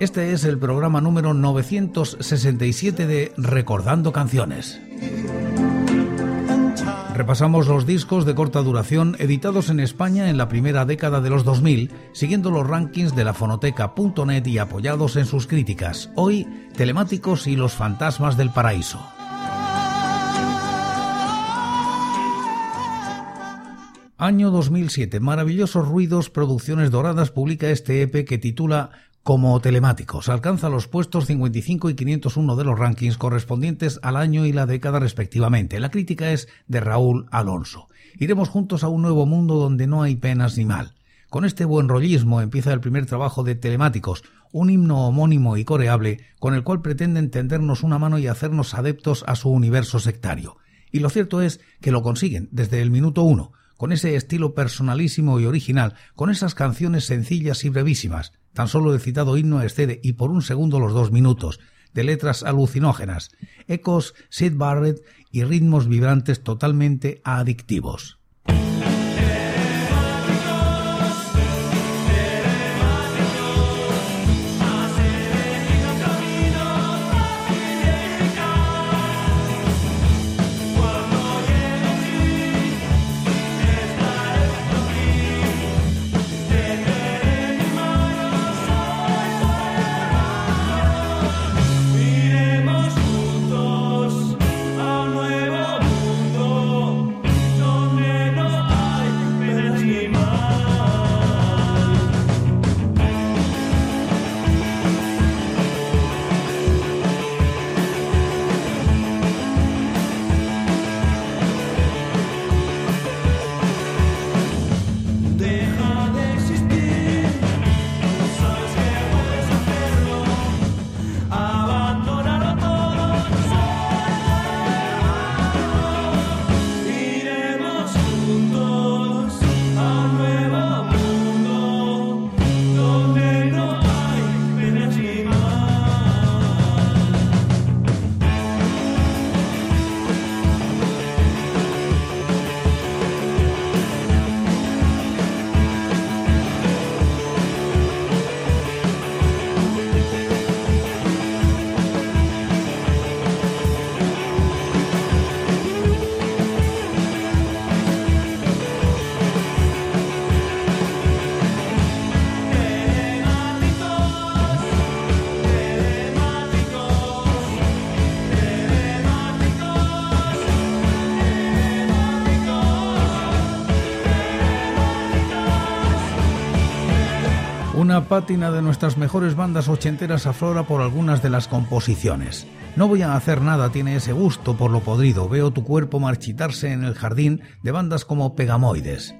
Este es el programa número 967 de Recordando Canciones. Repasamos los discos de corta duración editados en España en la primera década de los 2000, siguiendo los rankings de la fonoteca.net y apoyados en sus críticas. Hoy, Telemáticos y los fantasmas del paraíso. Año 2007. Maravillosos Ruidos Producciones Doradas publica este EP que titula como telemáticos. Alcanza los puestos 55 y 501 de los rankings correspondientes al año y la década respectivamente. La crítica es de Raúl Alonso. Iremos juntos a un nuevo mundo donde no hay penas ni mal. Con este buen rollismo empieza el primer trabajo de Telemáticos, un himno homónimo y coreable con el cual pretenden tendernos una mano y hacernos adeptos a su universo sectario. Y lo cierto es que lo consiguen desde el minuto uno, con ese estilo personalísimo y original, con esas canciones sencillas y brevísimas. Tan solo el citado himno excede y por un segundo los dos minutos, de letras alucinógenas, ecos Sid Barrett y ritmos vibrantes totalmente adictivos. Pátina de nuestras mejores bandas ochenteras aflora por algunas de las composiciones. No voy a hacer nada tiene ese gusto por lo podrido. Veo tu cuerpo marchitarse en el jardín de bandas como Pegamoides.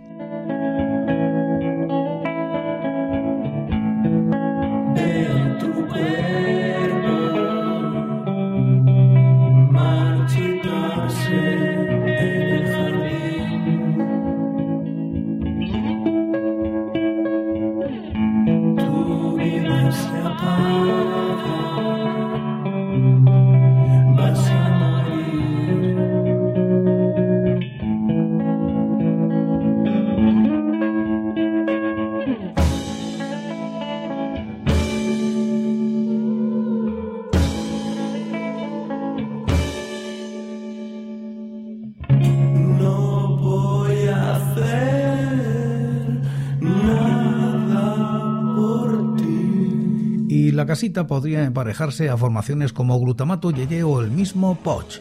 La casita podría emparejarse a formaciones como Glutamato Yeye o el mismo Poch.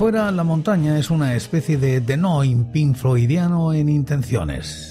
Fuera, la montaña es una especie de denoim pink floydiano en intenciones.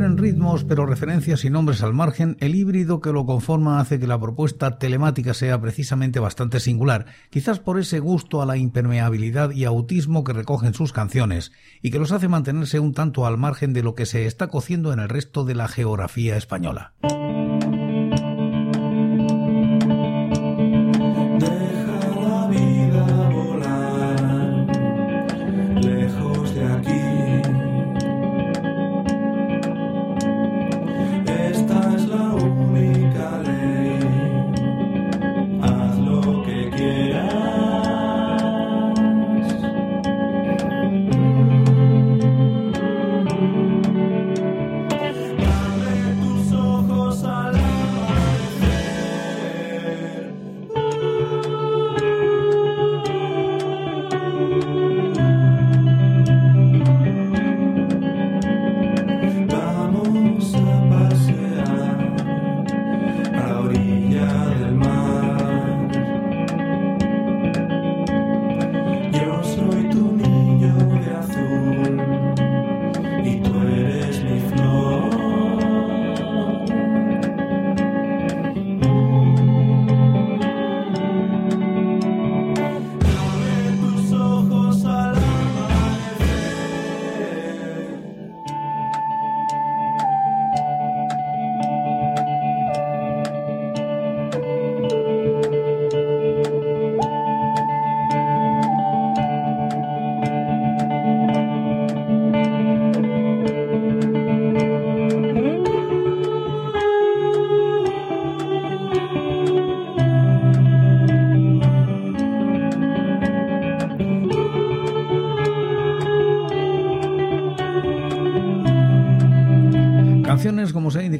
En ritmos, pero referencias y nombres al margen, el híbrido que lo conforma hace que la propuesta telemática sea precisamente bastante singular, quizás por ese gusto a la impermeabilidad y autismo que recogen sus canciones, y que los hace mantenerse un tanto al margen de lo que se está cociendo en el resto de la geografía española.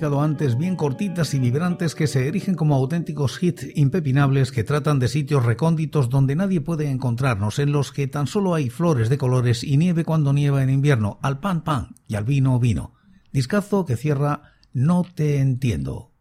Antes, bien cortitas y vibrantes que se erigen como auténticos hits impepinables que tratan de sitios recónditos donde nadie puede encontrarnos, en los que tan solo hay flores de colores y nieve cuando nieva en invierno, al pan pan y al vino vino. Discazo que cierra No te entiendo.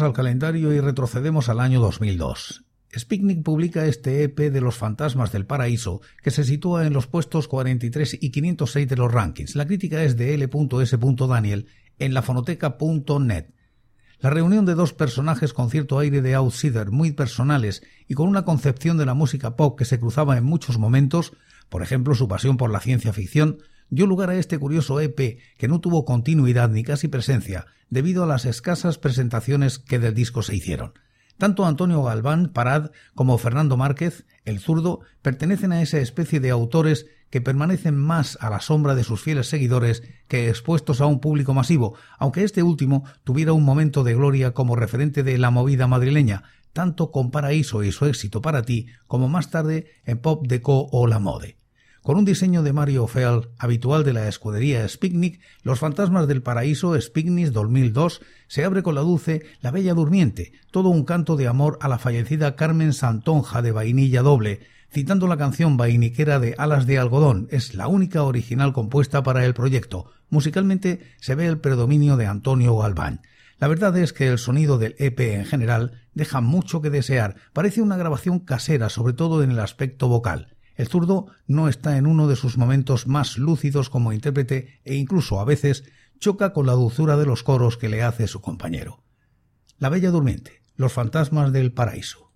Al calendario y retrocedemos al año 2002. Spiknik publica este EP de Los Fantasmas del Paraíso, que se sitúa en los puestos 43 y 506 de los rankings. La crítica es de L.S. Daniel en lafonoteca.net. La reunión de dos personajes con cierto aire de outsider, muy personales y con una concepción de la música pop que se cruzaba en muchos momentos, por ejemplo su pasión por la ciencia ficción, dio lugar a este curioso EP que no tuvo continuidad ni casi presencia debido a las escasas presentaciones que del disco se hicieron. Tanto Antonio Galván, Parad, como Fernando Márquez, el zurdo, pertenecen a esa especie de autores que permanecen más a la sombra de sus fieles seguidores que expuestos a un público masivo, aunque este último tuviera un momento de gloria como referente de la movida madrileña, tanto con Paraíso y su éxito para ti, como más tarde en Pop Deco o La Mode. Con un diseño de Mario Fell, habitual de la escudería Spignik, Los Fantasmas del Paraíso Spignis 2002 se abre con la dulce La Bella Durmiente, todo un canto de amor a la fallecida Carmen Santonja de Vainilla Doble, citando la canción vainiquera de Alas de Algodón, es la única original compuesta para el proyecto. Musicalmente se ve el predominio de Antonio Galván. La verdad es que el sonido del EP en general deja mucho que desear, parece una grabación casera, sobre todo en el aspecto vocal. El zurdo no está en uno de sus momentos más lúcidos como intérprete e incluso a veces choca con la dulzura de los coros que le hace su compañero. La Bella Durmiente, Los Fantasmas del Paraíso.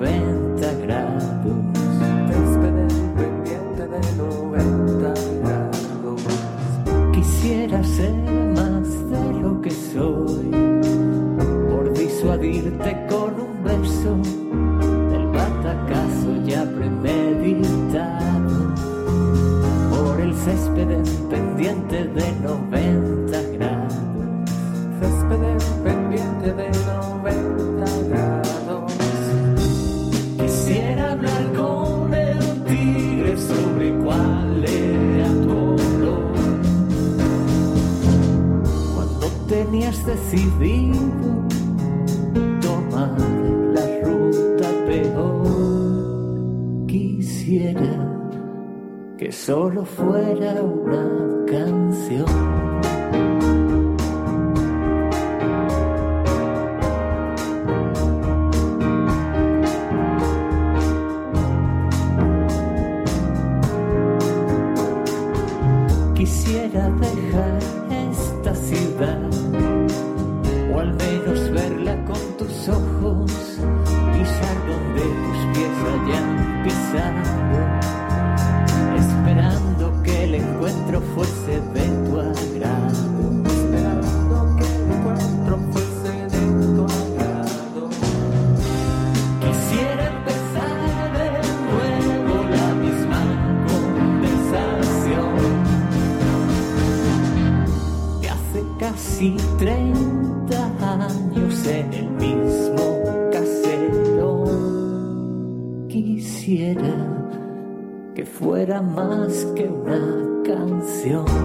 open. decidido tomar la ruta peor. Quisiera que solo fuera una canción. fuera más que una canción.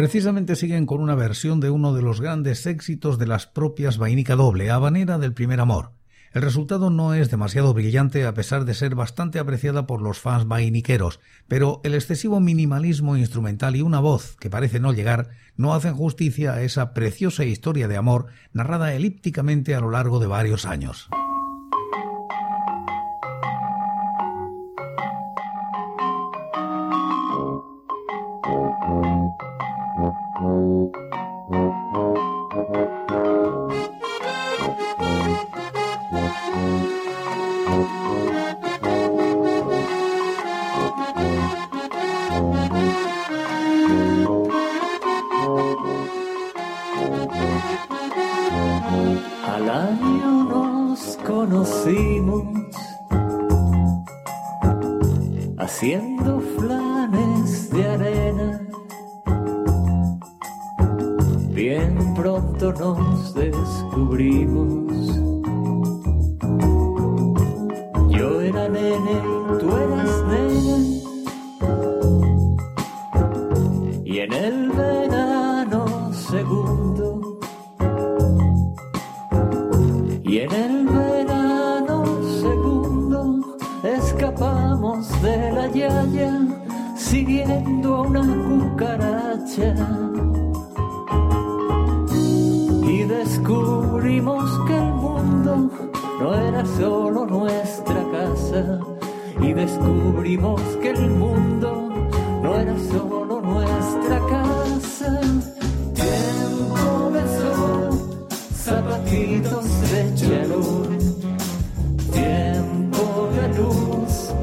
Precisamente siguen con una versión de uno de los grandes éxitos de las propias Vainica Doble, Habanera del Primer Amor. El resultado no es demasiado brillante a pesar de ser bastante apreciada por los fans vainiqueros, pero el excesivo minimalismo instrumental y una voz que parece no llegar no hacen justicia a esa preciosa historia de amor narrada elípticamente a lo largo de varios años. bien pronto nos descubrimos. Yo era nene, tú eras nene. Y en el verano segundo. Y en el verano segundo escapamos de la yaya siguiendo a una cucaracha. descubrimos que el mundo no era solo nuestra casa y descubrimos que el mundo no era solo nuestra casa. Tiempo de sol, zapatitos de chalur. Tiempo de luz,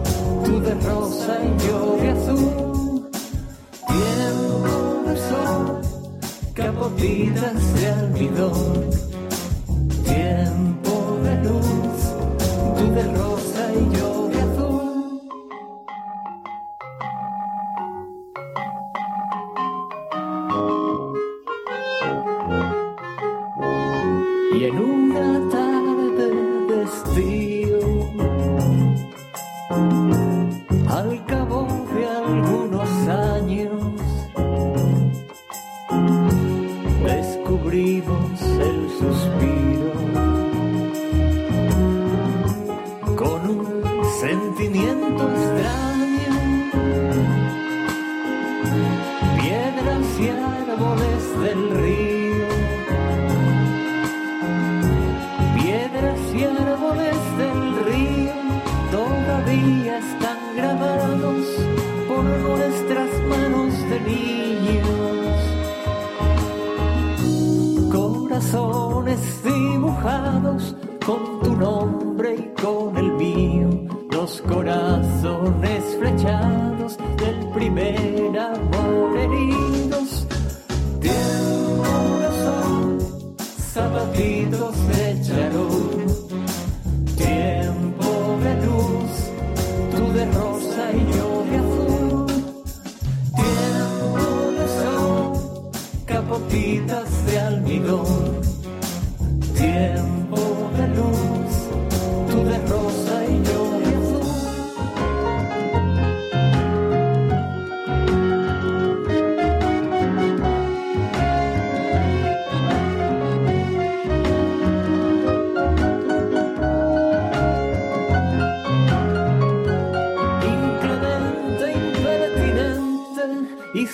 tú de rosa y yo de azul. Tiempo de sol, capotitas de almidón están grabados por nuestras manos de niños. Corazones dibujados con tu nombre y con el mío, los corazones flechados del primer amor heridos. Tiene un corazón, zapatitos de.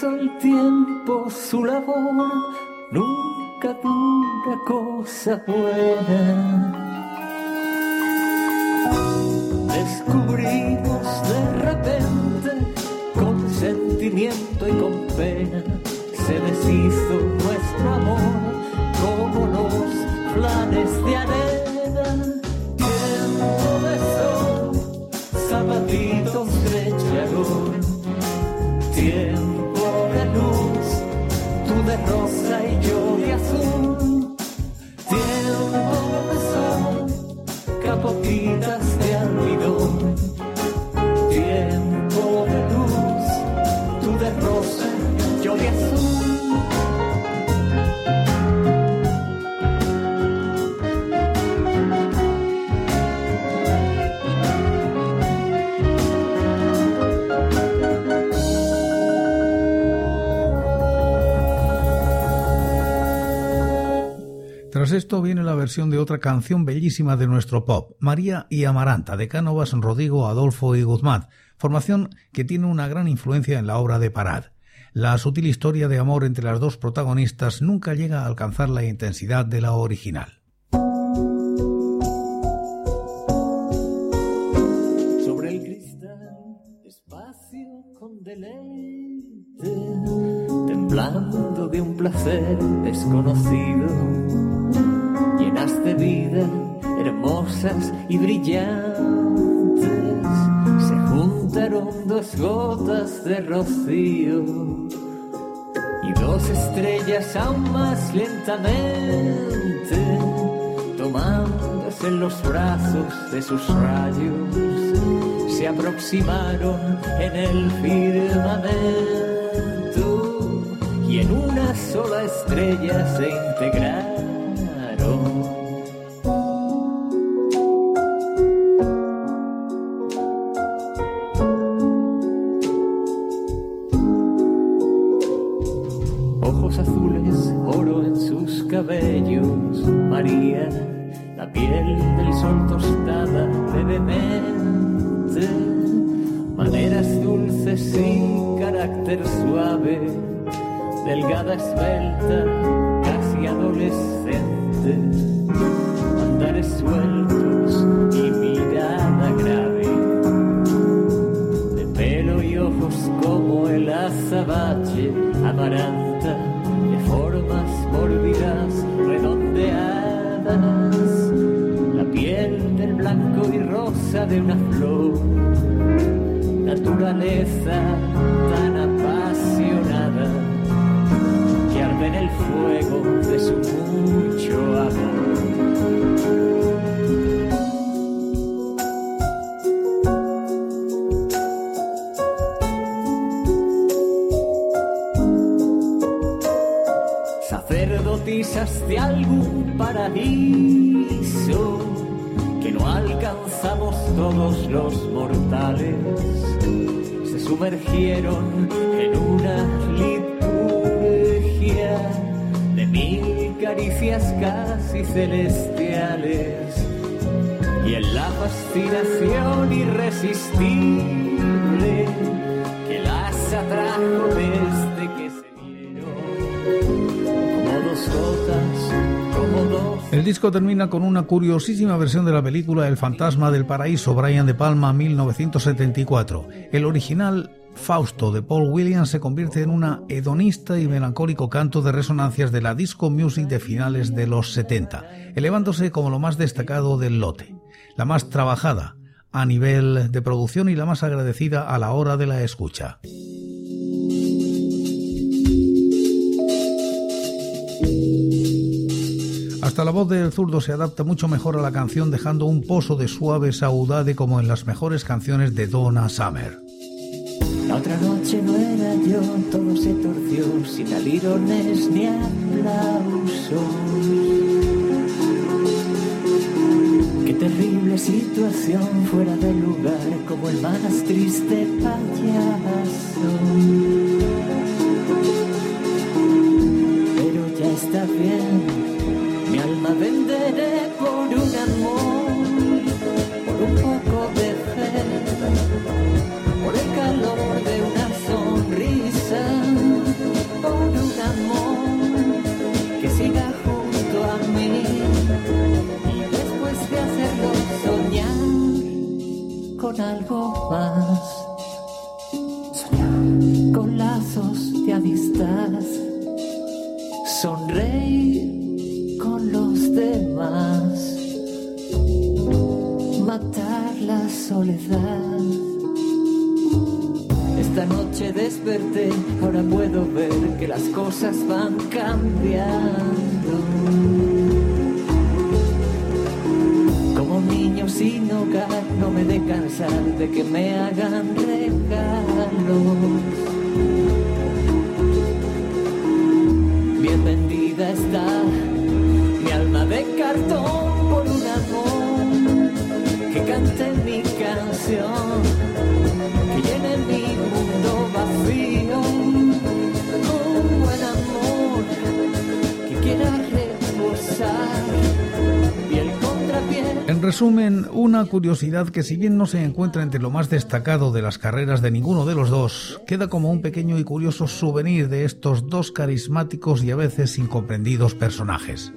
hizo el tiempo su labor, nunca dura cosa buena. Descubrimos de repente, con sentimiento y con pena, se deshizo esto viene la versión de otra canción bellísima de nuestro pop, María y Amaranta, de Cánovas, Rodrigo, Adolfo y Guzmán, formación que tiene una gran influencia en la obra de Parad. La sutil historia de amor entre las dos protagonistas nunca llega a alcanzar la intensidad de la original. Sobre el cristal, espacio con deleite, temblando de un placer desconocido de vida, hermosas y brillantes. Se juntaron dos gotas de rocío y dos estrellas aún más lentamente, tomándose en los brazos de sus rayos, se aproximaron en el firmamento y en una sola estrella se integraron 都 azabache amaranta de formas mórbidas, redondeadas, la piel del blanco y rosa de una flor, naturaleza tan apasionada que arde en el fuego de su mucho amor. Los mortales, se sumergieron en una liturgia de mil caricias casi celestiales. Y en la fascinación irresistible que las atrajo El disco termina con una curiosísima versión de la película El fantasma del paraíso, Brian de Palma, 1974. El original Fausto de Paul Williams se convierte en una hedonista y melancólico canto de resonancias de la disco music de finales de los 70, elevándose como lo más destacado del lote, la más trabajada a nivel de producción y la más agradecida a la hora de la escucha. Hasta la voz del zurdo se adapta mucho mejor a la canción dejando un pozo de suave saudade como en las mejores canciones de Donna Summer. La otra noche no era yo, todo se torció sin alirones ni aplausos. Qué terrible situación fuera de lugar, como el más triste payaso. Ahora puedo ver que las cosas van cambiando. Como niño sin hogar, no me de cansar de que me hagan regalos. Bienvenida está mi alma de cartón por un amor que cante mi canción, en resumen, una curiosidad que si bien no se encuentra entre lo más destacado de las carreras de ninguno de los dos, queda como un pequeño y curioso souvenir de estos dos carismáticos y a veces incomprendidos personajes.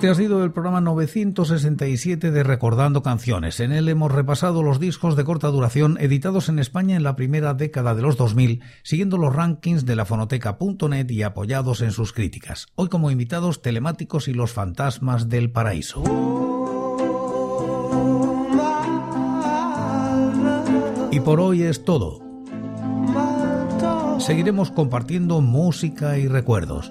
Este ha sido el programa 967 de Recordando Canciones. En él hemos repasado los discos de corta duración editados en España en la primera década de los 2000, siguiendo los rankings de la fonoteca.net y apoyados en sus críticas. Hoy como invitados telemáticos y los fantasmas del paraíso. Y por hoy es todo. Seguiremos compartiendo música y recuerdos